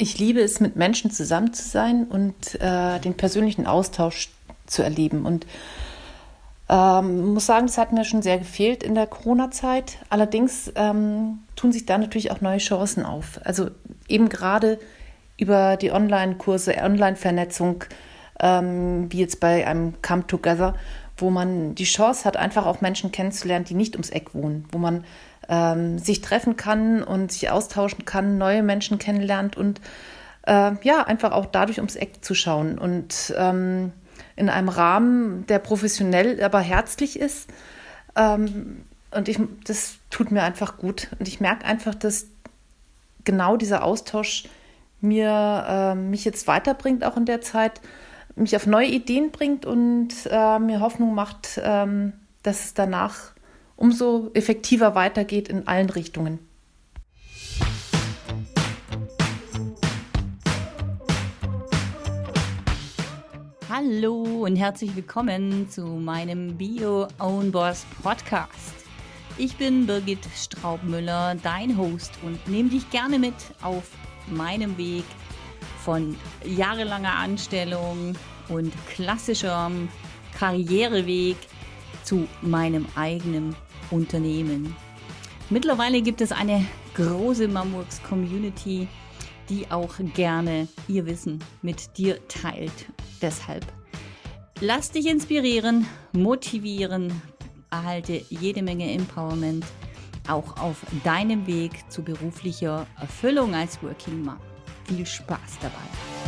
Ich liebe es, mit Menschen zusammen zu sein und äh, den persönlichen Austausch zu erleben. Und ähm, muss sagen, das hat mir schon sehr gefehlt in der Corona-Zeit. Allerdings ähm, tun sich da natürlich auch neue Chancen auf. Also eben gerade über die Online-Kurse, Online-Vernetzung, ähm, wie jetzt bei einem Come Together, wo man die Chance hat, einfach auch Menschen kennenzulernen, die nicht ums Eck wohnen, wo man ähm, sich treffen kann und sich austauschen kann, neue Menschen kennenlernt und äh, ja, einfach auch dadurch ums Eck zu schauen und ähm, in einem Rahmen, der professionell, aber herzlich ist. Ähm, und ich, das tut mir einfach gut. Und ich merke einfach, dass genau dieser Austausch mir äh, mich jetzt weiterbringt, auch in der Zeit, mich auf neue Ideen bringt und äh, mir Hoffnung macht, ähm, dass es danach umso effektiver weitergeht in allen Richtungen. Hallo und herzlich willkommen zu meinem Bio Own Boss Podcast. Ich bin Birgit Straubmüller, dein Host und nehme dich gerne mit auf meinem Weg von jahrelanger Anstellung und klassischem Karriereweg zu meinem eigenen Unternehmen. Mittlerweile gibt es eine große Mamworks Community, die auch gerne ihr Wissen mit dir teilt. Deshalb lass dich inspirieren, motivieren, erhalte jede Menge Empowerment auch auf deinem Weg zu beruflicher Erfüllung als Working Mom. Viel Spaß dabei!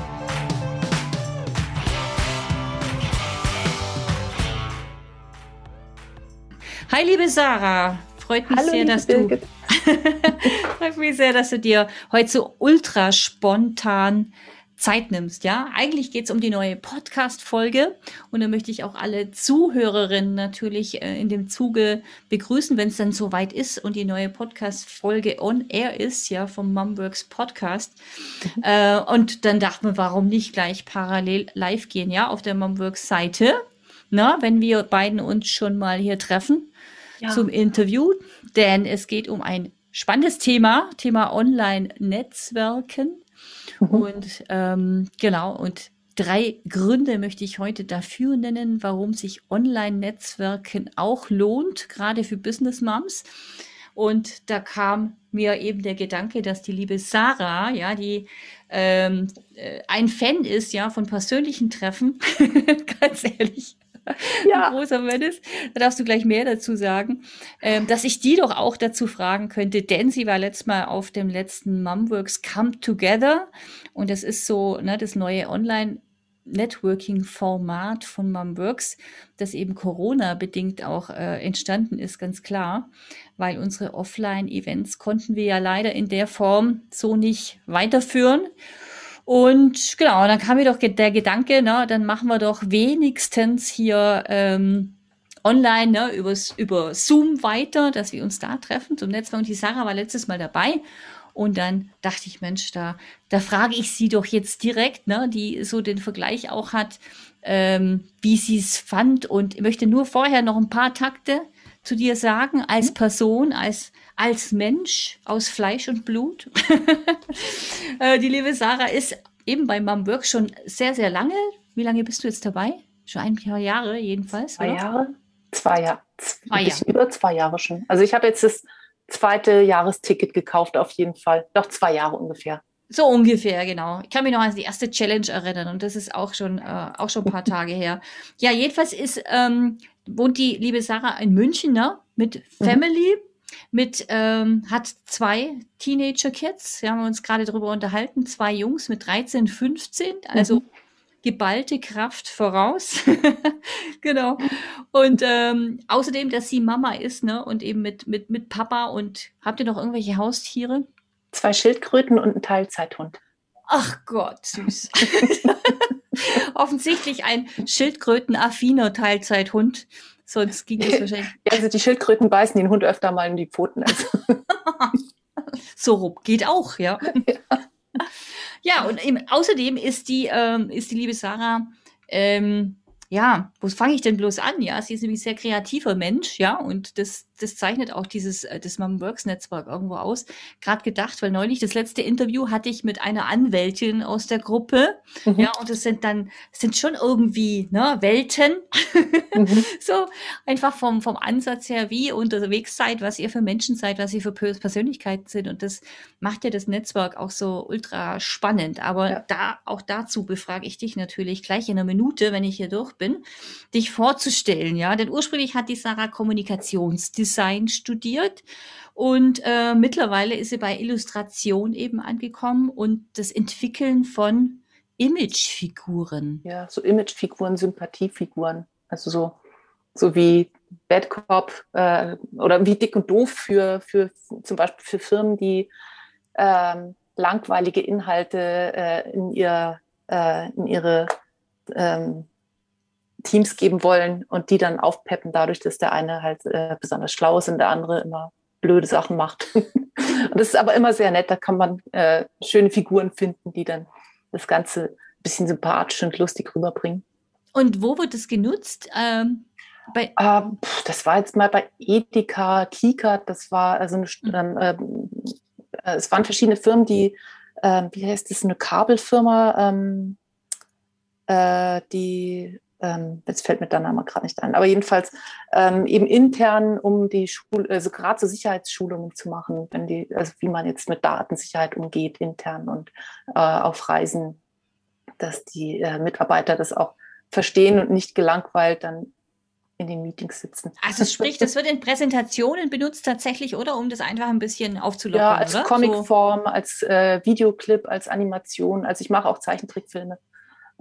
Hi, liebe Sarah. Freut mich Hallo, sehr, dass du. freut mich sehr, dass du dir heute so ultra spontan Zeit nimmst, ja. Eigentlich geht es um die neue Podcast-Folge und da möchte ich auch alle Zuhörerinnen natürlich äh, in dem Zuge begrüßen, wenn es dann soweit ist und die neue Podcast-Folge on air ist, ja, vom Mumworks Podcast. Mhm. Äh, und dann dachten wir, warum nicht gleich parallel live gehen, ja, auf der Mumworks Seite, na, wenn wir beiden uns schon mal hier treffen ja. zum Interview, denn es geht um ein spannendes Thema, Thema Online-Netzwerken. Mhm. Und ähm, genau, und drei Gründe möchte ich heute dafür nennen, warum sich Online-Netzwerken auch lohnt, gerade für Business Moms. Und da kam mir eben der Gedanke, dass die liebe Sarah, ja, die ähm, äh, ein Fan ist, ja, von persönlichen Treffen, ganz ehrlich, ja. großer Fan ist, da darfst du gleich mehr dazu sagen, ähm, dass ich die doch auch dazu fragen könnte, denn sie war letztes Mal auf dem letzten Mumworks Come Together und das ist so ne, das neue Online- Networking-Format von Mumworks, das eben Corona-bedingt auch äh, entstanden ist, ganz klar, weil unsere Offline-Events konnten wir ja leider in der Form so nicht weiterführen. Und genau, dann kam mir doch der Gedanke, ne, dann machen wir doch wenigstens hier ähm, online ne, übers, über Zoom weiter, dass wir uns da treffen zum Netzwerk. Und die Sarah war letztes Mal dabei. Und dann dachte ich, Mensch, da, da frage ich sie doch jetzt direkt, ne, die so den Vergleich auch hat, ähm, wie sie es fand. Und ich möchte nur vorher noch ein paar Takte zu dir sagen, als mhm. Person, als als Mensch aus Fleisch und Blut. Äh, die liebe Sarah ist eben bei Mumwork schon sehr, sehr lange. Wie lange bist du jetzt dabei? Schon ein paar Jahre jedenfalls. Zwei oder? Jahre? Zwei Jahre. Zwei Jahre. Über zwei Jahre schon. Also ich habe jetzt das zweite Jahresticket gekauft, auf jeden Fall. Doch zwei Jahre ungefähr. So ungefähr, genau. Ich kann mich noch an die erste Challenge erinnern und das ist auch schon, äh, auch schon ein paar Tage her. Ja, jedenfalls ist, ähm, wohnt die liebe Sarah in München, ne? Mit mhm. Family. Mhm mit, ähm, hat zwei Teenager-Kids, wir haben uns gerade darüber unterhalten, zwei Jungs mit 13, 15, also mhm. geballte Kraft voraus. genau. Und ähm, außerdem, dass sie Mama ist, ne? Und eben mit, mit, mit Papa und habt ihr noch irgendwelche Haustiere? Zwei Schildkröten und ein Teilzeithund. Ach Gott, süß. Offensichtlich ein Schildkrötenaffiner Teilzeithund. Sonst ging es wahrscheinlich. Ja, also die Schildkröten beißen den Hund öfter mal in die Pfoten. Also. so rum geht auch, ja. ja. Ja, und eben, außerdem ist die, ähm, ist die liebe Sarah, ähm, ja, wo fange ich denn bloß an? Ja, sie ist nämlich ein sehr kreativer Mensch, ja, und das, das zeichnet auch dieses äh, das Mom Works Netzwerk irgendwo aus. Gerade gedacht, weil neulich das letzte Interview hatte ich mit einer Anwältin aus der Gruppe. Mhm. Ja, und es sind dann sind schon irgendwie ne, Welten. Mhm. so einfach vom vom Ansatz her, wie ihr unterwegs seid, was ihr für Menschen seid, was ihr für Persönlichkeiten sind. Und das macht ja das Netzwerk auch so ultra spannend. Aber ja. da auch dazu befrage ich dich natürlich gleich in einer Minute, wenn ich hier durch bin, dich vorzustellen. Ja, denn ursprünglich hat die Sarah Kommunikationsdesign studiert und äh, mittlerweile ist sie bei Illustration eben angekommen und das Entwickeln von Imagefiguren. Ja, so Imagefiguren, Sympathiefiguren. Also so, so wie Bad Cop äh, oder wie dick und doof für, für zum Beispiel für Firmen, die ähm, langweilige Inhalte äh, in, ihr, äh, in ihre ähm, Teams geben wollen und die dann aufpeppen, dadurch, dass der eine halt äh, besonders schlau ist und der andere immer blöde Sachen macht. und das ist aber immer sehr nett, da kann man äh, schöne Figuren finden, die dann das Ganze ein bisschen sympathisch und lustig rüberbringen. Und wo wird das genutzt? Ähm, ähm, das war jetzt mal bei Edeka, Kika, das war also eine, mhm. ähm, äh, es waren verschiedene Firmen, die, äh, wie heißt das, eine Kabelfirma, ähm, äh, die ähm, jetzt fällt mir der Name gerade nicht ein, aber jedenfalls ähm, eben intern, um die Schule, also gerade so Sicherheitsschulungen zu machen, wenn die, also wie man jetzt mit Datensicherheit umgeht intern und äh, auf Reisen, dass die äh, Mitarbeiter das auch verstehen und nicht gelangweilt dann in den Meetings sitzen. Also sprich, das wird in Präsentationen benutzt tatsächlich, oder? Um das einfach ein bisschen aufzulockern, Ja, als Comicform, so. als äh, Videoclip, als Animation. Also ich mache auch Zeichentrickfilme.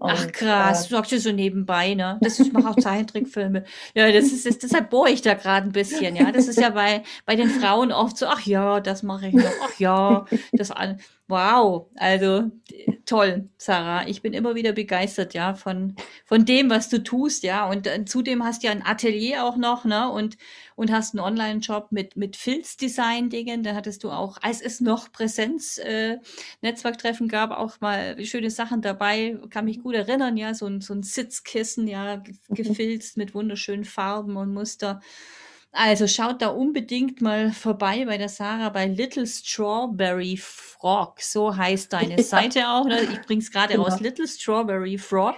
Und, Ach krass, äh, du sagst ja so nebenbei, ne? Das, ich mache auch Zeichentrickfilme. Ja, das ist, das, deshalb bohre ich da gerade ein bisschen, ja. Das ist ja bei, bei den Frauen oft so, ach ja, das mache ich noch, ach ja, das an. Wow, also toll, Sarah. Ich bin immer wieder begeistert, ja, von, von dem, was du tust, ja. Und äh, zudem hast du ja ein Atelier auch noch, ne? Und, und hast einen Online-Job mit, mit Filzdesign-Dingen. Da hattest du auch, als es noch Präsenz-Netzwerktreffen äh, gab, auch mal schöne Sachen dabei. Kann mich gut erinnern, ja, so ein, so ein Sitzkissen, ja, gefilzt mit wunderschönen Farben und Muster. Also schaut da unbedingt mal vorbei bei der Sarah bei Little Strawberry Frog. So heißt deine ja. Seite auch. Ne? Ich bringe es gerade genau. raus. Little Strawberry Frog.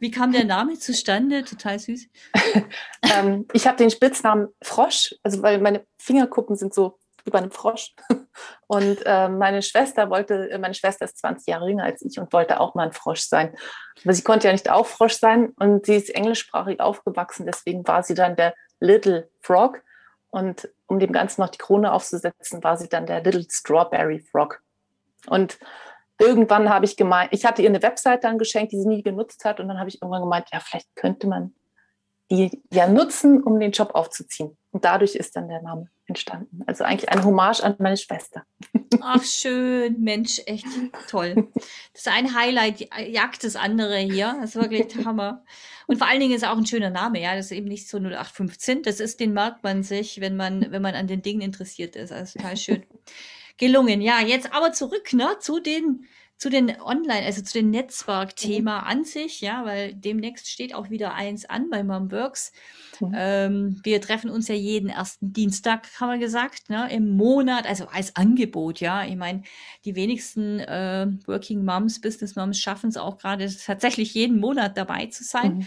Wie kam der Name zustande? Total süß. ähm, ich habe den Spitznamen Frosch, also weil meine Fingerkuppen sind so wie bei einem Frosch. Und äh, meine Schwester wollte, meine Schwester ist 20 Jahre jünger als ich und wollte auch mal ein Frosch sein. Aber sie konnte ja nicht auch Frosch sein und sie ist englischsprachig aufgewachsen, deswegen war sie dann der Little Frog. Und um dem Ganzen noch die Krone aufzusetzen, war sie dann der Little Strawberry Frog. Und irgendwann habe ich gemeint, ich hatte ihr eine Website dann geschenkt, die sie nie genutzt hat. Und dann habe ich irgendwann gemeint, ja, vielleicht könnte man die ja nutzen, um den Job aufzuziehen. Und dadurch ist dann der Name entstanden. Also eigentlich eine Hommage an meine Schwester. Ach, schön. Mensch, echt toll. Das ist ein Highlight, jagt das andere hier. Das ist wirklich Hammer. Und vor allen Dingen ist auch ein schöner Name, ja. Das ist eben nicht so 0815. Das ist, den merkt man sich, wenn man, wenn man an den Dingen interessiert ist. Also total schön gelungen. Ja, jetzt aber zurück, ne, zu den, zu den Online, also zu den Netzwerkthema mhm. an sich, ja, weil demnächst steht auch wieder eins an bei Momworks. Mhm. Ähm, wir treffen uns ja jeden ersten Dienstag, haben wir gesagt, ne, im Monat, also als Angebot, ja. Ich meine, die wenigsten äh, Working Moms, Business Moms schaffen es auch gerade tatsächlich jeden Monat dabei zu sein. Mhm.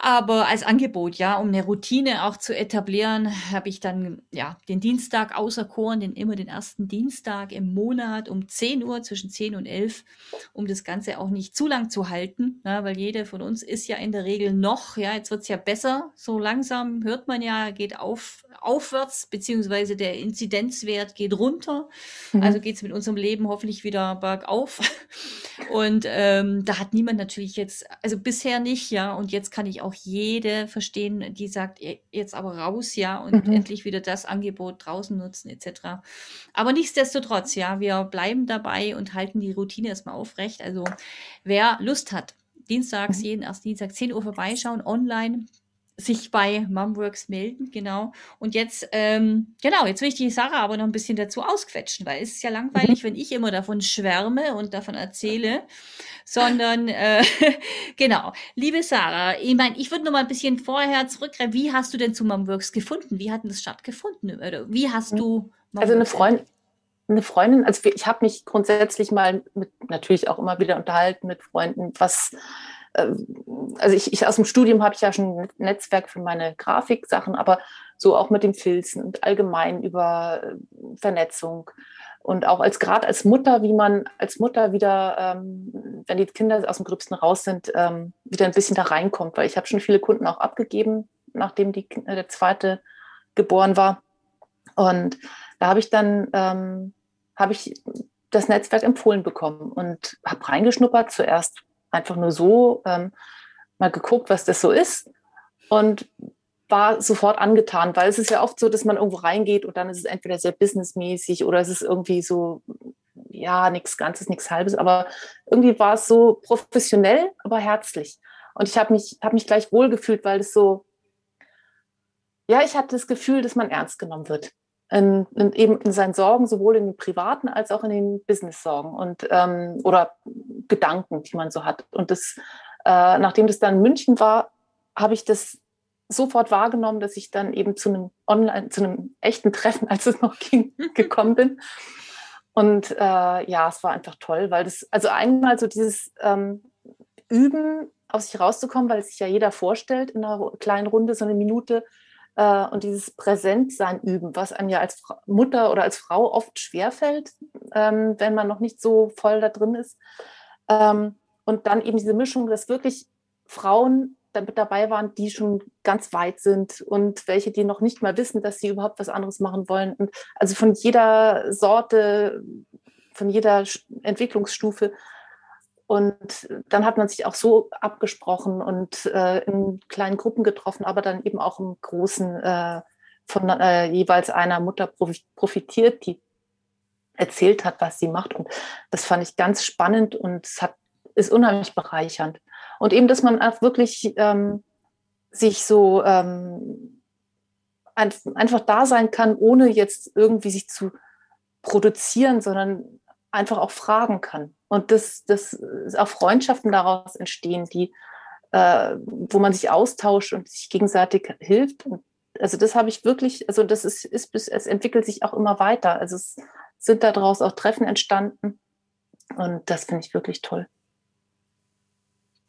Aber als Angebot, ja, um eine Routine auch zu etablieren, habe ich dann ja den Dienstag auserkoren, den immer den ersten Dienstag im Monat um 10 Uhr, zwischen 10 und 11, um das Ganze auch nicht zu lang zu halten, ja, weil jede von uns ist ja in der Regel noch, ja, jetzt wird's ja besser, so langsam hört man ja, geht auf, aufwärts, beziehungsweise der Inzidenzwert geht runter. Mhm. Also geht's mit unserem Leben hoffentlich wieder bergauf. Und ähm, da hat niemand natürlich jetzt, also bisher nicht, ja, und jetzt kann ich auch auch jede verstehen, die sagt, jetzt aber raus, ja, und mhm. endlich wieder das Angebot draußen nutzen, etc. Aber nichtsdestotrotz, ja, wir bleiben dabei und halten die Routine erstmal aufrecht. Also wer Lust hat, dienstags, mhm. jeden ersten Dienstag 10 Uhr vorbeischauen, online, sich bei Mumworks melden, genau. Und jetzt, ähm, genau, jetzt will ich die Sarah aber noch ein bisschen dazu ausquetschen, weil es ist ja langweilig, mhm. wenn ich immer davon schwärme und davon erzähle, sondern äh, genau. Liebe Sarah, ich meine, ich würde noch mal ein bisschen vorher zurückgreifen. Wie hast du denn zu Momworks gefunden? Wie hat denn das stattgefunden? Oder wie hast du Mom also eine Freundin, eine Freundin, also ich habe mich grundsätzlich mal mit, natürlich auch immer wieder unterhalten mit Freunden, was, also ich, ich aus dem Studium habe ich ja schon ein Netzwerk für meine Grafiksachen, aber so auch mit dem Filzen und allgemein über äh, Vernetzung und auch als gerade als Mutter, wie man als Mutter wieder, ähm, wenn die Kinder aus dem Gröbsten raus sind, ähm, wieder ein bisschen da reinkommt, weil ich habe schon viele Kunden auch abgegeben, nachdem die, äh, der zweite geboren war. Und da habe ich dann ähm, habe ich das Netzwerk empfohlen bekommen und habe reingeschnuppert. Zuerst einfach nur so ähm, mal geguckt, was das so ist und war sofort angetan, weil es ist ja oft so, dass man irgendwo reingeht und dann ist es entweder sehr businessmäßig oder es ist irgendwie so, ja, nichts Ganzes, nichts Halbes, aber irgendwie war es so professionell, aber herzlich. Und ich habe mich, hab mich gleich wohlgefühlt, weil es so, ja, ich hatte das Gefühl, dass man ernst genommen wird in, in, eben in seinen Sorgen, sowohl in den privaten als auch in den Business-Sorgen und ähm, oder Gedanken, die man so hat. Und das, äh, nachdem das dann in München war, habe ich das sofort wahrgenommen, dass ich dann eben zu einem Online, zu einem echten Treffen, als es noch ging, gekommen bin. Und äh, ja, es war einfach toll, weil das, also einmal so dieses ähm, Üben, aus sich rauszukommen, weil es sich ja jeder vorstellt in einer kleinen Runde, so eine Minute, äh, und dieses Präsentsein üben, was einem ja als Mutter oder als Frau oft schwerfällt, ähm, wenn man noch nicht so voll da drin ist. Ähm, und dann eben diese Mischung, dass wirklich Frauen damit dabei waren, die schon ganz weit sind und welche, die noch nicht mal wissen, dass sie überhaupt was anderes machen wollen. Und also von jeder Sorte, von jeder Entwicklungsstufe und dann hat man sich auch so abgesprochen und äh, in kleinen Gruppen getroffen, aber dann eben auch im Großen äh, von äh, jeweils einer Mutter profitiert, die erzählt hat, was sie macht. Und das fand ich ganz spannend und es hat, ist unheimlich bereichernd. Und eben, dass man auch wirklich ähm, sich so ähm, ein, einfach da sein kann, ohne jetzt irgendwie sich zu produzieren, sondern einfach auch fragen kann. Und dass das auch Freundschaften daraus entstehen, die, äh, wo man sich austauscht und sich gegenseitig hilft. Und also das habe ich wirklich, also das ist, ist es entwickelt sich auch immer weiter. Also es sind daraus auch Treffen entstanden. Und das finde ich wirklich toll.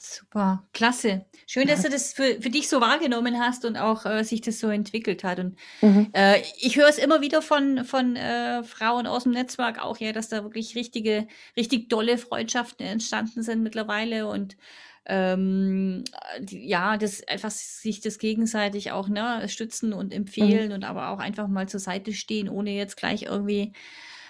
Super, klasse. Schön, dass du das für, für dich so wahrgenommen hast und auch äh, sich das so entwickelt hat. Und mhm. äh, ich höre es immer wieder von, von äh, Frauen aus dem Netzwerk auch, ja, dass da wirklich richtige, richtig tolle Freundschaften entstanden sind mittlerweile und ähm, ja, das einfach sich das gegenseitig auch ne, stützen und empfehlen mhm. und aber auch einfach mal zur Seite stehen, ohne jetzt gleich irgendwie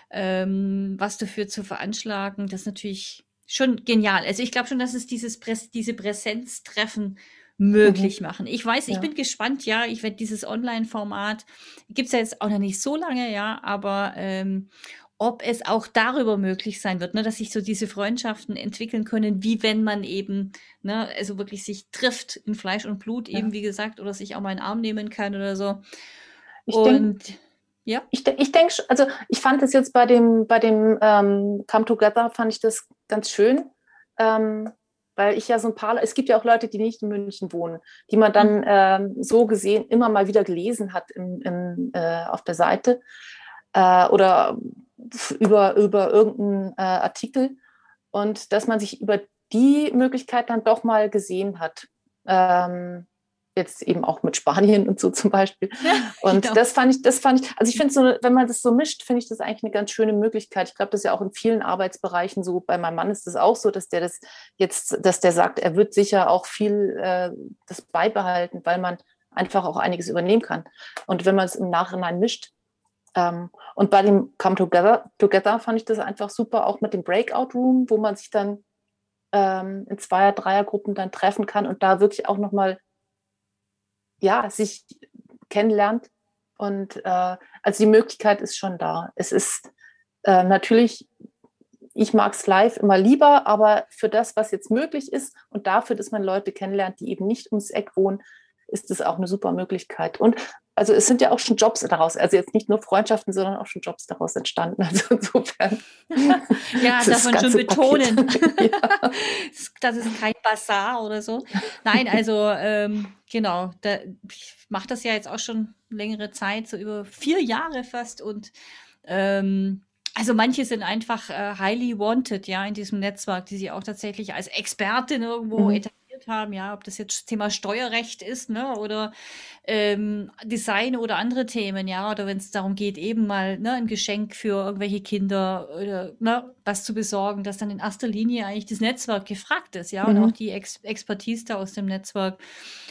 ähm, was dafür zu veranschlagen. Das ist natürlich schon genial. Also ich glaube schon, dass es dieses Präs diese Präsenztreffen möglich mhm. machen. Ich weiß, ich ja. bin gespannt, ja, ich werde dieses Online-Format, gibt es ja jetzt auch noch nicht so lange, ja, aber ähm, ob es auch darüber möglich sein wird, ne, dass sich so diese Freundschaften entwickeln können, wie wenn man eben, ne, also wirklich sich trifft in Fleisch und Blut, ja. eben wie gesagt, oder sich auch mal einen Arm nehmen kann oder so. Ich und ja. Ich, ich denke, also ich fand es jetzt bei dem, bei dem ähm, Come Together, fand ich das ganz schön, ähm, weil ich ja so ein paar, es gibt ja auch Leute, die nicht in München wohnen, die man dann mhm. ähm, so gesehen immer mal wieder gelesen hat im, im, äh, auf der Seite äh, oder über, über irgendeinen äh, Artikel und dass man sich über die Möglichkeit dann doch mal gesehen hat. Ähm, jetzt eben auch mit Spanien und so zum Beispiel. Und genau. das fand ich, das fand ich, also ich finde so, wenn man das so mischt, finde ich das eigentlich eine ganz schöne Möglichkeit. Ich glaube, das ist ja auch in vielen Arbeitsbereichen so. Bei meinem Mann ist das auch so, dass der das jetzt, dass der sagt, er wird sicher auch viel äh, das beibehalten, weil man einfach auch einiges übernehmen kann. Und wenn man es im Nachhinein mischt, ähm, und bei dem Come Together, Together fand ich das einfach super, auch mit dem Breakout Room, wo man sich dann ähm, in Zweier-, Dreiergruppen dann treffen kann und da wirklich auch nochmal ja, sich kennenlernt. Und äh, also die Möglichkeit ist schon da. Es ist äh, natürlich, ich mag es live immer lieber, aber für das, was jetzt möglich ist und dafür, dass man Leute kennenlernt, die eben nicht ums Eck wohnen, ist es auch eine super Möglichkeit. Und also es sind ja auch schon Jobs daraus, also jetzt nicht nur Freundschaften, sondern auch schon Jobs daraus entstanden. Also insofern. ja, darf man schon betonen. ja. Das ist kein Bazar oder so. Nein, also ähm, genau, da, ich mache das ja jetzt auch schon längere Zeit, so über vier Jahre fast und ähm, also manche sind einfach äh, highly wanted, ja, in diesem Netzwerk, die sie auch tatsächlich als Expertin irgendwo mhm. Etabliert haben, ja, ob das jetzt Thema Steuerrecht ist, ne, oder ähm, Design oder andere Themen, ja, oder wenn es darum geht, eben mal ne, ein Geschenk für irgendwelche Kinder oder ne, was zu besorgen, dass dann in erster Linie eigentlich das Netzwerk gefragt ist, ja, mhm. und auch die Ex Expertise da aus dem Netzwerk.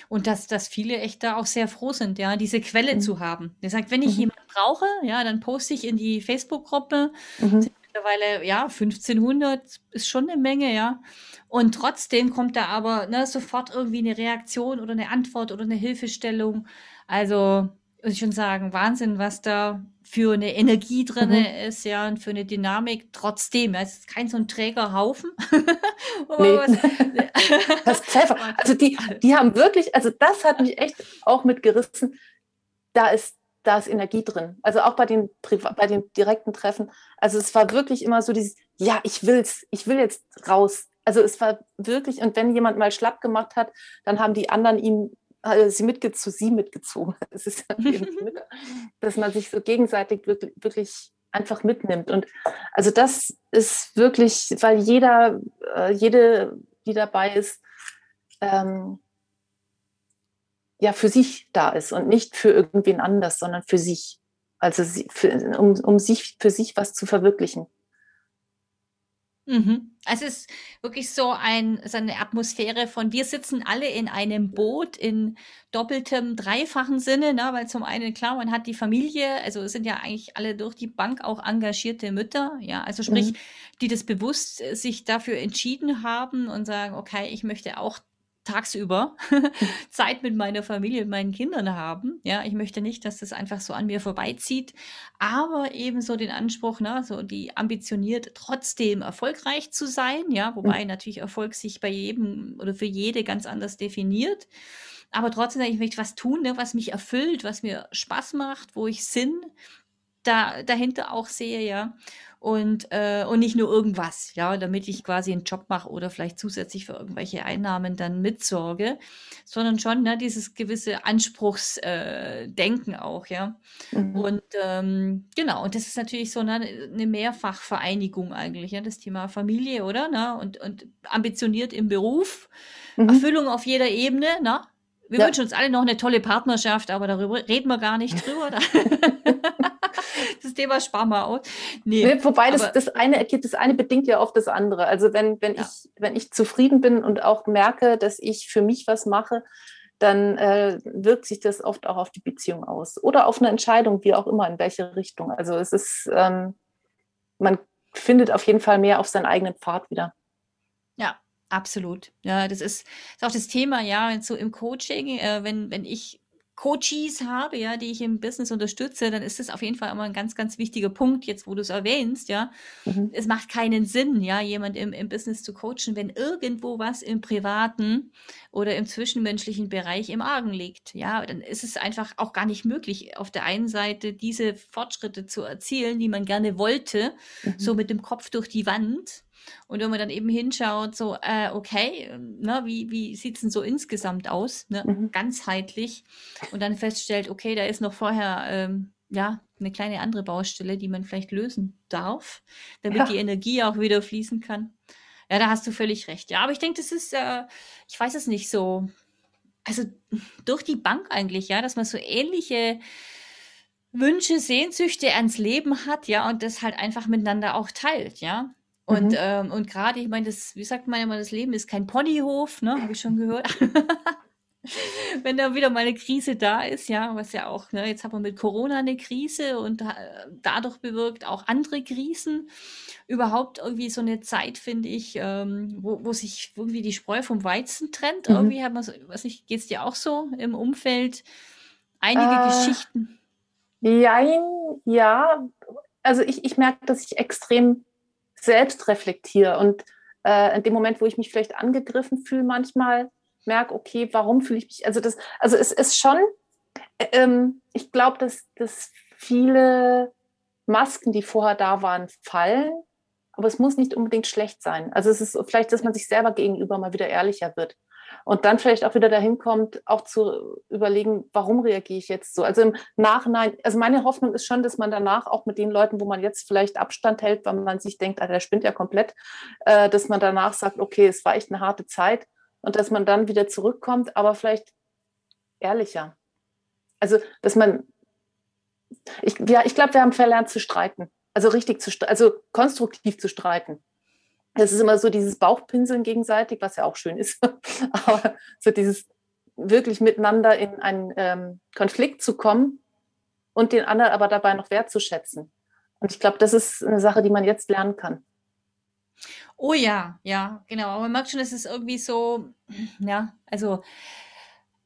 Und dass, dass viele echt da auch sehr froh sind, ja, diese Quelle mhm. zu haben. Der sagt, wenn ich mhm. jemanden brauche, ja, dann poste ich in die Facebook-Gruppe. Mhm. Mittlerweile, ja, 1500 ist schon eine Menge, ja. Und trotzdem kommt da aber ne, sofort irgendwie eine Reaktion oder eine Antwort oder eine Hilfestellung. Also, muss ich schon sagen, Wahnsinn, was da für eine Energie drin mhm. ist, ja, und für eine Dynamik trotzdem. Ja, es ist kein so ein träger Haufen. nee. das clever. Also die, die haben wirklich, also das hat mich echt auch mitgerissen. Da ist, da ist Energie drin. Also auch bei den, bei den direkten Treffen. Also es war wirklich immer so dieses, ja, ich will's, ich will jetzt raus. Also es war wirklich, und wenn jemand mal schlapp gemacht hat, dann haben die anderen ihm äh, sie mitge zu sie mitgezogen. Es ist dass man sich so gegenseitig wirklich, wirklich einfach mitnimmt. Und also das ist wirklich, weil jeder, äh, jede, die dabei ist, ähm, ja für sich da ist und nicht für irgendwen anders, sondern für sich. Also für, um, um sich für sich was zu verwirklichen. Mhm. Also es ist wirklich so, ein, so eine Atmosphäre von, wir sitzen alle in einem Boot in doppeltem, dreifachen Sinne, ne? weil zum einen, klar, man hat die Familie, also es sind ja eigentlich alle durch die Bank auch engagierte Mütter, ja, also sprich, mhm. die das bewusst äh, sich dafür entschieden haben und sagen, okay, ich möchte auch tagsüber Zeit mit meiner Familie, mit meinen Kindern haben. Ja, ich möchte nicht, dass das einfach so an mir vorbeizieht, aber ebenso den Anspruch, ne, so die ambitioniert trotzdem erfolgreich zu sein. Ja, wobei mhm. natürlich Erfolg sich bei jedem oder für jede ganz anders definiert. Aber trotzdem, ich möchte was tun, ne, was mich erfüllt, was mir Spaß macht, wo ich Sinn da, dahinter auch sehe, ja und, äh, und nicht nur irgendwas, ja, damit ich quasi einen Job mache oder vielleicht zusätzlich für irgendwelche Einnahmen dann mitsorge, sondern schon ne, dieses gewisse Anspruchsdenken äh, auch, ja. Mhm. Und ähm, genau, und das ist natürlich so eine, eine Mehrfachvereinigung eigentlich, ja, das Thema Familie, oder? Ne? Und, und ambitioniert im Beruf, mhm. Erfüllung auf jeder Ebene, ne? Wir ja. wünschen uns alle noch eine tolle Partnerschaft, aber darüber reden wir gar nicht drüber. das Thema sparen wir aus. Nee, nee wobei das, das eine das eine bedingt ja oft das andere. Also wenn, wenn ja. ich, wenn ich zufrieden bin und auch merke, dass ich für mich was mache, dann äh, wirkt sich das oft auch auf die Beziehung aus. Oder auf eine Entscheidung, wie auch immer, in welche Richtung. Also es ist, ähm, man findet auf jeden Fall mehr auf seinen eigenen Pfad wieder. Ja, absolut. Ja, das ist, ist auch das Thema, ja, so im Coaching, äh, wenn, wenn ich Coaches habe, ja, die ich im Business unterstütze, dann ist das auf jeden Fall immer ein ganz, ganz wichtiger Punkt, jetzt wo du es erwähnst, ja. Mhm. Es macht keinen Sinn, ja, jemand im, im Business zu coachen, wenn irgendwo was im privaten oder im zwischenmenschlichen Bereich im Argen liegt. Ja, dann ist es einfach auch gar nicht möglich, auf der einen Seite diese Fortschritte zu erzielen, die man gerne wollte, mhm. so mit dem Kopf durch die Wand und wenn man dann eben hinschaut, so, äh, okay, ne, wie, wie sieht es denn so insgesamt aus, ne, mhm. ganzheitlich, und dann feststellt, okay, da ist noch vorher, ähm, ja, eine kleine andere Baustelle, die man vielleicht lösen darf, damit ja. die Energie auch wieder fließen kann. Ja, da hast du völlig recht. Ja, aber ich denke, das ist, äh, ich weiß es nicht so, also durch die Bank eigentlich, ja, dass man so ähnliche Wünsche, Sehnsüchte ans Leben hat, ja, und das halt einfach miteinander auch teilt, ja. Und, mhm. ähm, und gerade, ich meine, das, wie sagt man immer, das Leben ist kein Ponyhof, ne? Habe ich schon gehört. Wenn da wieder mal eine Krise da ist, ja, was ja auch, ne, jetzt haben wir mit Corona eine Krise und äh, dadurch bewirkt auch andere Krisen. Überhaupt irgendwie so eine Zeit, finde ich, ähm, wo, wo sich irgendwie die Spreu vom Weizen trennt. Mhm. Irgendwie hat man so, was nicht, geht es dir auch so im Umfeld? Einige äh, Geschichten. Jein, ja. Also ich, ich merke, dass ich extrem selbst reflektiere und äh, in dem Moment, wo ich mich vielleicht angegriffen fühle, manchmal merke, okay, warum fühle ich mich, also das, also es ist schon, ähm, ich glaube, dass, dass viele Masken, die vorher da waren, fallen. Aber es muss nicht unbedingt schlecht sein. Also es ist vielleicht, dass man sich selber gegenüber mal wieder ehrlicher wird. Und dann vielleicht auch wieder dahin kommt, auch zu überlegen, warum reagiere ich jetzt so? Also im Nachhinein, also meine Hoffnung ist schon, dass man danach auch mit den Leuten, wo man jetzt vielleicht Abstand hält, weil man sich denkt, ah, der spinnt ja komplett, äh, dass man danach sagt, okay, es war echt eine harte Zeit und dass man dann wieder zurückkommt, aber vielleicht ehrlicher. Also, dass man, ich, ja, ich glaube, wir haben verlernt zu streiten. Also richtig zu, also konstruktiv zu streiten. Es ist immer so dieses Bauchpinseln gegenseitig, was ja auch schön ist. aber so dieses wirklich miteinander in einen ähm, Konflikt zu kommen und den anderen aber dabei noch wertzuschätzen. Und ich glaube, das ist eine Sache, die man jetzt lernen kann. Oh ja, ja, genau. Aber man merkt schon, es ist irgendwie so, ja, also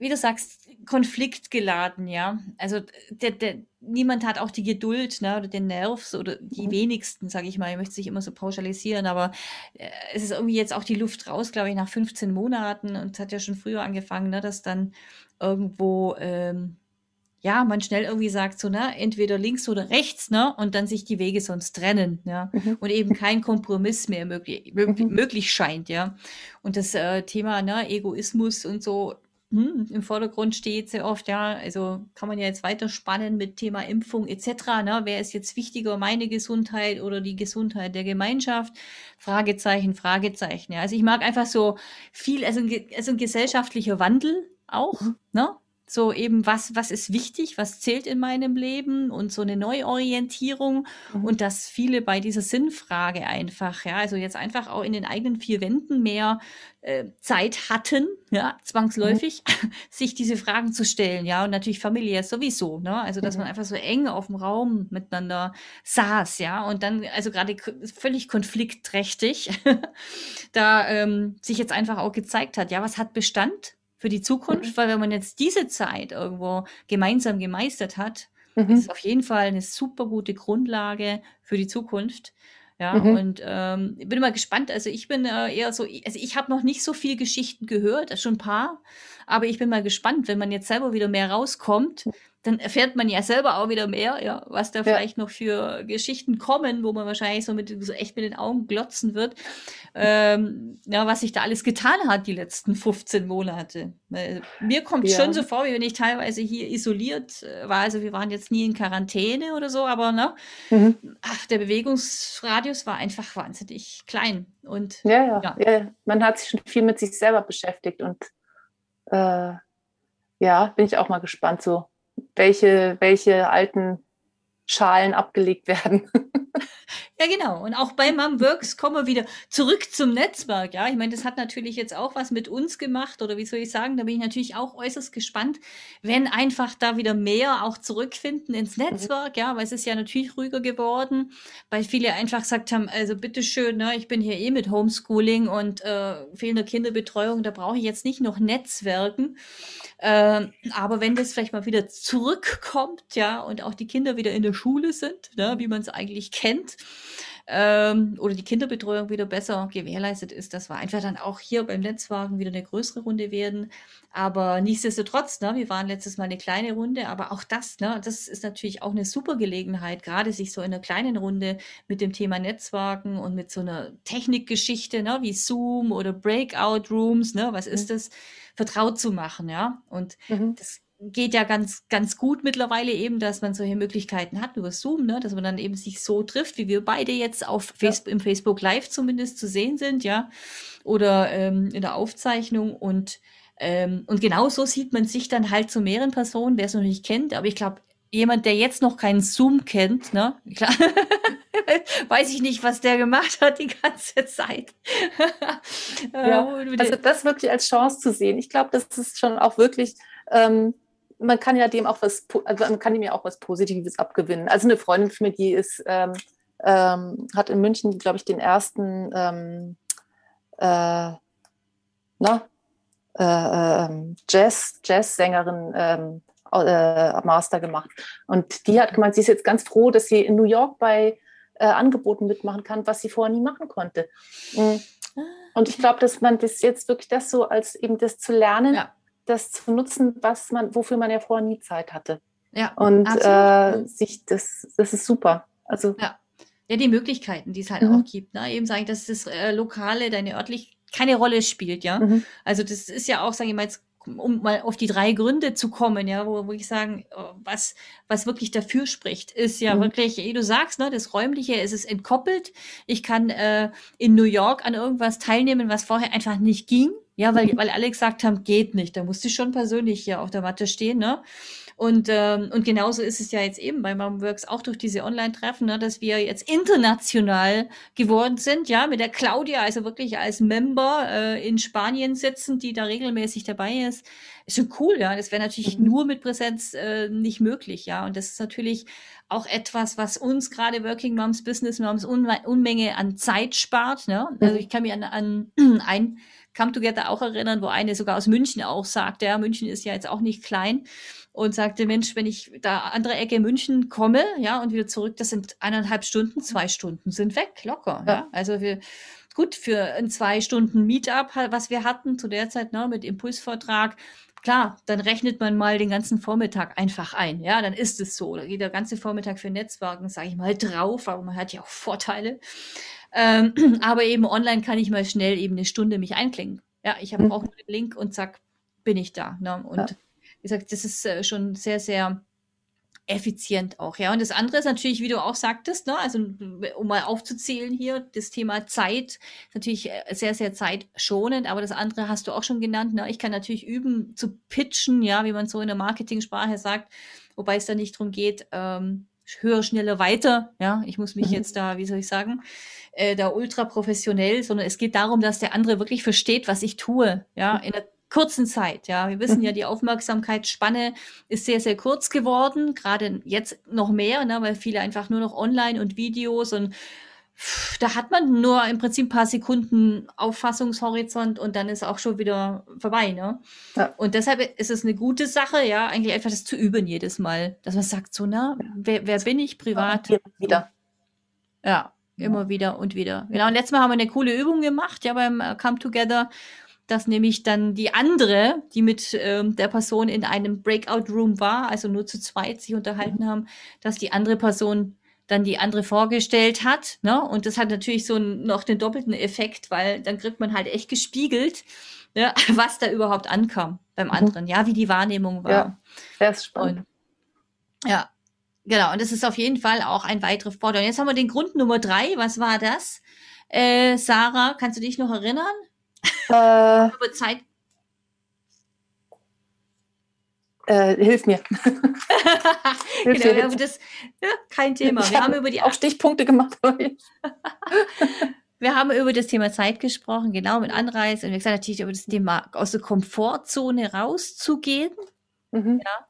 wie du sagst, konfliktgeladen, ja. Also der, der, niemand hat auch die Geduld ne, oder den Nerv, oder die mhm. wenigsten, sage ich mal, ich möchte es nicht immer so pauschalisieren, aber äh, es ist irgendwie jetzt auch die Luft raus, glaube ich, nach 15 Monaten und es hat ja schon früher angefangen, ne, dass dann irgendwo ähm, ja, man schnell irgendwie sagt so, ne, entweder links oder rechts, ne, und dann sich die Wege sonst trennen, ja, mhm. und eben kein Kompromiss mehr möglich, möglich, mhm. scheint, ja. Und das äh, Thema, ne, Egoismus und so, hm, im Vordergrund steht sehr oft, ja, also kann man ja jetzt weiter spannen mit Thema Impfung etc. Ne? Wer ist jetzt wichtiger, meine Gesundheit oder die Gesundheit der Gemeinschaft? Fragezeichen, Fragezeichen. Ja. Also ich mag einfach so viel, also ein, also ein gesellschaftlicher Wandel auch, mhm. ne? So eben, was, was ist wichtig, was zählt in meinem Leben und so eine Neuorientierung mhm. und dass viele bei dieser Sinnfrage einfach, ja, also jetzt einfach auch in den eigenen vier Wänden mehr äh, Zeit hatten, ja, zwangsläufig, mhm. sich diese Fragen zu stellen, ja, und natürlich familiär sowieso, ne, also dass mhm. man einfach so eng auf dem Raum miteinander saß, ja, und dann, also gerade völlig konfliktträchtig, da ähm, sich jetzt einfach auch gezeigt hat, ja, was hat Bestand, für die Zukunft, mhm. weil wenn man jetzt diese Zeit irgendwo gemeinsam gemeistert hat, mhm. ist es auf jeden Fall eine super gute Grundlage für die Zukunft. Ja, mhm. und ähm, bin mal gespannt. Also ich bin äh, eher so, also ich habe noch nicht so viele Geschichten gehört, schon ein paar, aber ich bin mal gespannt, wenn man jetzt selber wieder mehr rauskommt, dann erfährt man ja selber auch wieder mehr, ja, was da ja. vielleicht noch für Geschichten kommen, wo man wahrscheinlich so, mit, so echt mit den Augen glotzen wird, ähm, ja, was sich da alles getan hat die letzten 15 Monate. Mir kommt ja. schon so vor, wie wenn ich teilweise hier isoliert äh, war. Also wir waren jetzt nie in Quarantäne oder so, aber ne, mhm. ach, der Bewegungsradius war einfach wahnsinnig klein. Und ja, ja, ja. man hat sich schon viel mit sich selber beschäftigt und äh, ja, bin ich auch mal gespannt so welche, welche alten Schalen abgelegt werden. Ja, genau. Und auch bei Mom Works kommen wir wieder zurück zum Netzwerk. Ja, ich meine, das hat natürlich jetzt auch was mit uns gemacht oder wie soll ich sagen, da bin ich natürlich auch äußerst gespannt, wenn einfach da wieder mehr auch zurückfinden ins mhm. Netzwerk. Ja, weil es ist ja natürlich ruhiger geworden, weil viele einfach gesagt haben, also bitteschön, ne, ich bin hier eh mit Homeschooling und äh, fehlender Kinderbetreuung, da brauche ich jetzt nicht noch Netzwerken. Äh, aber wenn das vielleicht mal wieder zurückkommt, ja, und auch die Kinder wieder in der Schule sind, ne, wie man es eigentlich kennt, ähm, oder die Kinderbetreuung wieder besser gewährleistet ist, dass wir einfach dann auch hier beim Netzwagen wieder eine größere Runde werden. Aber nichtsdestotrotz, ne, wir waren letztes Mal eine kleine Runde, aber auch das, ne, das ist natürlich auch eine super Gelegenheit, gerade sich so in einer kleinen Runde mit dem Thema Netzwerken und mit so einer Technikgeschichte, ne, wie Zoom oder Breakout Rooms, ne, was ist mhm. das, vertraut zu machen, ja. Und mhm. das geht ja ganz, ganz gut mittlerweile eben, dass man solche Möglichkeiten hat über Zoom, ne? dass man dann eben sich so trifft, wie wir beide jetzt auf ja. Facebook, im Facebook Live zumindest zu sehen sind, ja, oder ähm, in der Aufzeichnung und ähm, und genau so sieht man sich dann halt zu mehreren Personen, wer es noch nicht kennt, aber ich glaube, jemand, der jetzt noch keinen Zoom kennt, ne, klar, weiß ich nicht, was der gemacht hat die ganze Zeit. ja, also das wirklich als Chance zu sehen. Ich glaube, das ist schon auch wirklich ähm, man kann ja dem auch was, also man kann ihm ja auch was Positives abgewinnen. Also eine Freundin von mir, die ist, ähm, ähm, hat in München, glaube ich, den ersten ähm, äh, na, äh, ähm, Jazz, Jazz-Sängerin ähm, äh, Master gemacht. Und die hat gemeint, sie ist jetzt ganz froh, dass sie in New York bei äh, Angeboten mitmachen kann, was sie vorher nie machen konnte. Mhm. Und ich glaube, dass man das jetzt wirklich das so als eben das zu lernen, ja das zu nutzen, was man, wofür man ja vorher nie Zeit hatte. Ja. Und äh, sich das, das ist super. Also ja. ja, die Möglichkeiten, die es halt mhm. auch gibt. Ne? Eben sage ich, dass das äh, Lokale, deine örtlich keine Rolle spielt, ja. Mhm. Also das ist ja auch, sage ich mal, jetzt um mal auf die drei Gründe zu kommen, ja, wo, wo ich sagen, oh, was, was wirklich dafür spricht, ist ja mhm. wirklich, wie du sagst, ne, das Räumliche, ist es entkoppelt. Ich kann äh, in New York an irgendwas teilnehmen, was vorher einfach nicht ging. Ja, weil, weil alle gesagt haben, geht nicht. Da musste ich schon persönlich hier auf der Matte stehen, ne? Und, ähm, und genauso ist es ja jetzt eben bei Momworks auch durch diese Online-Treffen, ne, dass wir jetzt international geworden sind, ja, mit der Claudia, also wirklich als Member äh, in Spanien sitzen, die da regelmäßig dabei ist. Ist schon cool, ja. Das wäre natürlich mhm. nur mit Präsenz äh, nicht möglich, ja. Und das ist natürlich auch etwas, was uns gerade Working Moms, Business Moms Unme Unmenge an Zeit spart. Ne? Also mhm. ich kann mich an, an ein Come Together auch erinnern, wo eine sogar aus München auch sagte, ja, München ist ja jetzt auch nicht klein und sagte, Mensch, wenn ich da andere Ecke München komme, ja, und wieder zurück, das sind eineinhalb Stunden, zwei Stunden sind weg, locker. Ja. ja. Also wir, gut, für ein zwei Stunden Meetup, was wir hatten zu der Zeit, ne, mit Impulsvortrag, klar, dann rechnet man mal den ganzen Vormittag einfach ein. Ja, dann ist es so. Da geht der ganze Vormittag für Netzwerken, sage ich mal, drauf, aber man hat ja auch Vorteile. Ähm, aber eben online kann ich mal schnell eben eine Stunde mich einklinken. Ja, ich habe mhm. auch nur den Link und zack, bin ich da. Ne? Und ja wie gesagt, das ist äh, schon sehr, sehr effizient auch, ja. Und das andere ist natürlich, wie du auch sagtest, ne, also um mal aufzuzählen hier, das Thema Zeit ist natürlich äh, sehr, sehr zeitschonend, aber das andere hast du auch schon genannt, ne. Ich kann natürlich üben zu pitchen, ja, wie man so in der Marketingsprache sagt, wobei es da nicht drum geht, ähm, höher, schneller, weiter, ja. Ich muss mich mhm. jetzt da, wie soll ich sagen, äh, da ultra professionell, sondern es geht darum, dass der andere wirklich versteht, was ich tue, ja, in der kurzen Zeit. Ja, wir wissen ja, mhm. die Aufmerksamkeitsspanne ist sehr, sehr kurz geworden, gerade jetzt noch mehr, ne, weil viele einfach nur noch online und Videos und da hat man nur im Prinzip ein paar Sekunden Auffassungshorizont und dann ist auch schon wieder vorbei, ne? Ja. Und deshalb ist es eine gute Sache, ja, eigentlich einfach das zu üben jedes Mal, dass man sagt, so, na, wer, wer bin ich privat? Ja, wieder. Ja, immer ja. wieder und wieder. Genau, und letztes Mal haben wir eine coole Übung gemacht, ja, beim äh, Come Together, dass nämlich dann die andere, die mit ähm, der Person in einem Breakout-Room war, also nur zu zweit sich unterhalten haben, dass die andere Person dann die andere vorgestellt hat. Ne? Und das hat natürlich so noch den doppelten Effekt, weil dann kriegt man halt echt gespiegelt, ne, was da überhaupt ankam beim mhm. anderen, ja, wie die Wahrnehmung war. Ja, sehr spannend. Und, ja, genau. Und das ist auf jeden Fall auch ein weiterer Vorteil. Und jetzt haben wir den Grund Nummer drei. Was war das? Äh, Sarah, kannst du dich noch erinnern? Äh, über Zeit. Äh, hilf mir. hilf genau, mir das, ja, kein Thema. Wir haben über die auch Stichpunkte gemacht. wir haben über das Thema Zeit gesprochen, genau mit Anreise und wir gesagt natürlich über das Thema aus der Komfortzone rauszugehen. Mhm. Ja.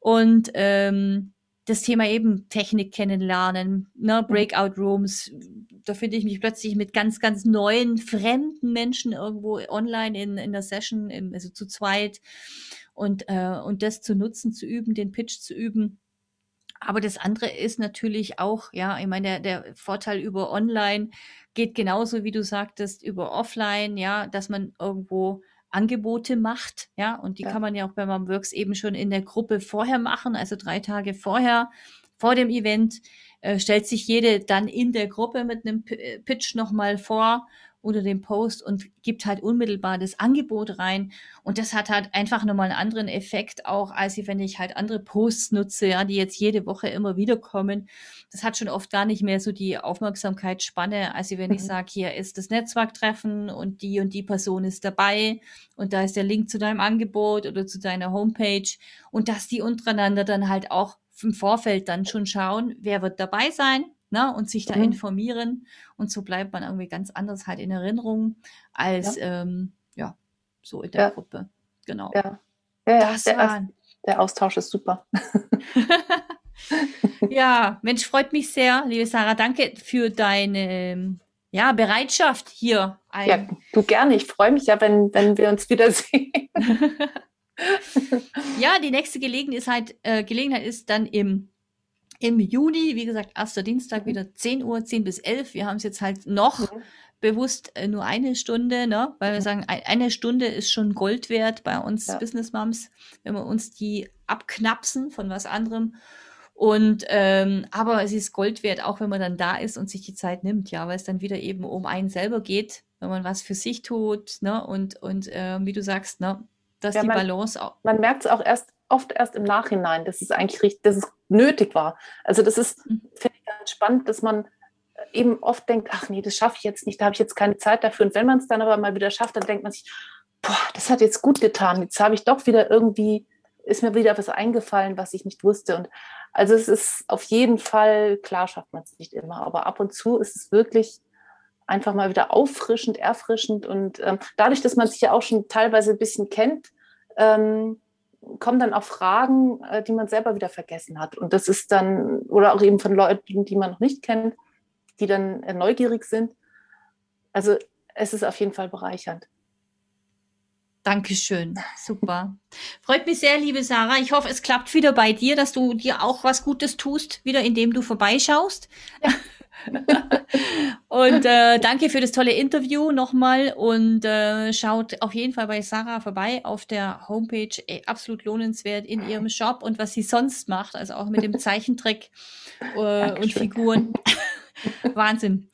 Und ähm, das Thema eben Technik kennenlernen, ne, mhm. Breakout Rooms, da finde ich mich plötzlich mit ganz, ganz neuen, fremden Menschen irgendwo online in, in der Session, im, also zu zweit und, äh, und das zu nutzen, zu üben, den Pitch zu üben. Aber das andere ist natürlich auch, ja, ich meine, der, der Vorteil über online geht genauso, wie du sagtest, über offline, ja, dass man irgendwo Angebote macht, ja, und die ja. kann man ja auch bei Momworks eben schon in der Gruppe vorher machen, also drei Tage vorher, vor dem Event, äh, stellt sich jede dann in der Gruppe mit einem äh, Pitch nochmal vor unter dem Post und gibt halt unmittelbar das Angebot rein. Und das hat halt einfach nochmal einen anderen Effekt auch, als wenn ich halt andere Posts nutze, ja, die jetzt jede Woche immer wieder kommen. Das hat schon oft gar nicht mehr so die Aufmerksamkeitsspanne, als wenn mhm. ich sage, hier ist das Netzwerktreffen und die und die Person ist dabei und da ist der Link zu deinem Angebot oder zu deiner Homepage und dass die untereinander dann halt auch im Vorfeld dann schon schauen, wer wird dabei sein, ne, und sich da mhm. informieren. Und so bleibt man irgendwie ganz anders halt in Erinnerung als ja, ähm, ja so in der ja. Gruppe. Genau. Ja, ja, das der, war, der Austausch ist super. ja, Mensch, freut mich sehr, liebe Sarah. Danke für deine ja, Bereitschaft hier. ja, du gerne. Ich freue mich ja, wenn, wenn wir uns wiedersehen. ja, die nächste Gelegenheit ist halt, äh, Gelegenheit ist dann im im Juni, wie gesagt, erster Dienstag mhm. wieder 10 Uhr, 10 bis 11. Wir haben es jetzt halt noch mhm. bewusst äh, nur eine Stunde, ne? weil wir mhm. sagen, eine Stunde ist schon Gold wert bei uns ja. Business Moms, wenn wir uns die abknapsen von was anderem. Und ähm, aber es ist Gold wert, auch wenn man dann da ist und sich die Zeit nimmt, ja, weil es dann wieder eben um einen selber geht, wenn man was für sich tut, ne? Und und äh, wie du sagst, ne, dass ja, die man, Balance auch. Man merkt es auch erst oft erst im Nachhinein, dass es eigentlich richtig, dass es nötig war. Also das ist, mhm. finde ich ganz spannend, dass man eben oft denkt, ach nee, das schaffe ich jetzt nicht, da habe ich jetzt keine Zeit dafür. Und wenn man es dann aber mal wieder schafft, dann denkt man sich, boah, das hat jetzt gut getan. Jetzt habe ich doch wieder irgendwie, ist mir wieder was eingefallen, was ich nicht wusste. Und also es ist auf jeden Fall, klar schafft man es nicht immer, aber ab und zu ist es wirklich einfach mal wieder auffrischend, erfrischend. Und ähm, dadurch, dass man sich ja auch schon teilweise ein bisschen kennt, ähm, kommen dann auch Fragen, äh, die man selber wieder vergessen hat. Und das ist dann, oder auch eben von Leuten, die man noch nicht kennt, die dann äh, neugierig sind. Also es ist auf jeden Fall bereichernd. Dankeschön. Super. Freut mich sehr, liebe Sarah. Ich hoffe, es klappt wieder bei dir, dass du dir auch was Gutes tust, wieder indem du vorbeischaust. Ja. Und äh, danke für das tolle Interview nochmal und äh, schaut auf jeden Fall bei Sarah vorbei auf der Homepage. Ey, absolut lohnenswert in ihrem Shop und was sie sonst macht, also auch mit dem Zeichentrick äh, und Figuren. Wahnsinn.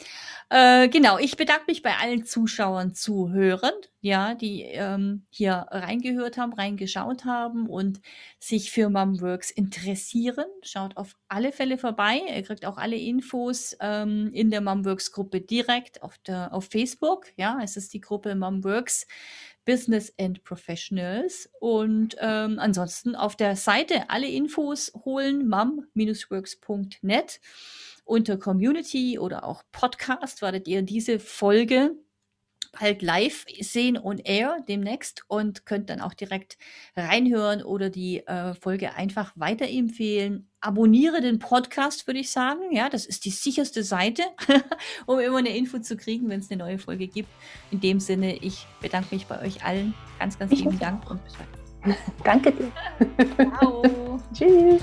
Äh, genau, ich bedanke mich bei allen Zuschauern, Zuhörern, ja, die ähm, hier reingehört haben, reingeschaut haben und sich für Mumworks interessieren. Schaut auf alle Fälle vorbei. Ihr kriegt auch alle Infos ähm, in der Mumworks Gruppe direkt auf, der, auf Facebook. Ja, es ist die Gruppe Mumworks. Business and Professionals. Und ähm, ansonsten auf der Seite alle Infos holen, mum-works.net unter Community oder auch Podcast werdet ihr diese Folge bald live sehen on air demnächst und könnt dann auch direkt reinhören oder die äh, Folge einfach weiterempfehlen. Abonniere den Podcast, würde ich sagen. Ja, das ist die sicherste Seite, um immer eine Info zu kriegen, wenn es eine neue Folge gibt. In dem Sinne, ich bedanke mich bei euch allen. Ganz, ganz lieben Dank und bis bald. Danke dir. Ciao. Tschüss.